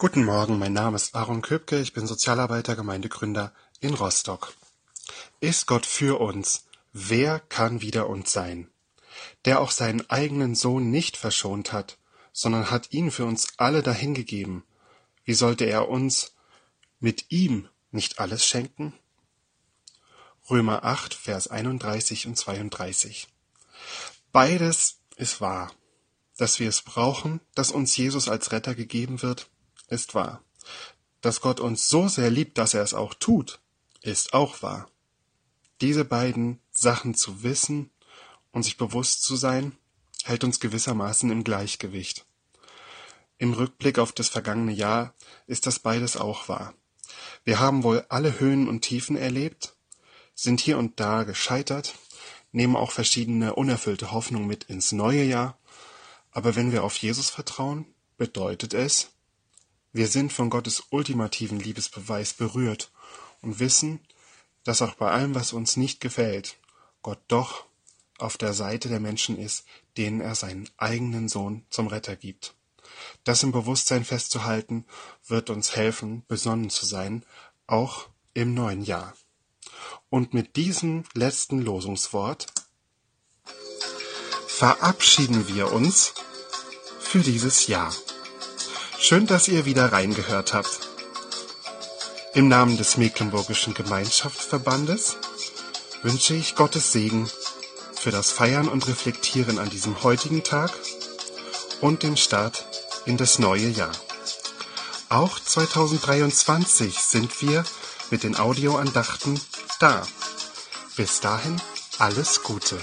Guten Morgen, mein Name ist Aaron Köpke, ich bin Sozialarbeiter, Gemeindegründer in Rostock. Ist Gott für uns? Wer kann wider uns sein? Der auch seinen eigenen Sohn nicht verschont hat, sondern hat ihn für uns alle dahingegeben. Wie sollte er uns mit ihm nicht alles schenken? Römer 8, Vers 31 und 32. Beides ist wahr. Dass wir es brauchen, dass uns Jesus als Retter gegeben wird, ist wahr. Dass Gott uns so sehr liebt, dass er es auch tut, ist auch wahr. Diese beiden Sachen zu wissen und sich bewusst zu sein, hält uns gewissermaßen im Gleichgewicht. Im Rückblick auf das vergangene Jahr ist das beides auch wahr. Wir haben wohl alle Höhen und Tiefen erlebt, sind hier und da gescheitert, nehmen auch verschiedene unerfüllte Hoffnungen mit ins neue Jahr, aber wenn wir auf Jesus vertrauen, bedeutet es, wir sind von Gottes ultimativen Liebesbeweis berührt und wissen, dass auch bei allem, was uns nicht gefällt, Gott doch auf der Seite der Menschen ist, denen er seinen eigenen Sohn zum Retter gibt. Das im Bewusstsein festzuhalten, wird uns helfen, besonnen zu sein, auch im neuen Jahr. Und mit diesem letzten Losungswort verabschieden wir uns für dieses Jahr. Schön, dass ihr wieder reingehört habt. Im Namen des Mecklenburgischen Gemeinschaftsverbandes wünsche ich Gottes Segen für das Feiern und Reflektieren an diesem heutigen Tag und den Start in das neue Jahr. Auch 2023 sind wir mit den Audioandachten da. Bis dahin alles Gute.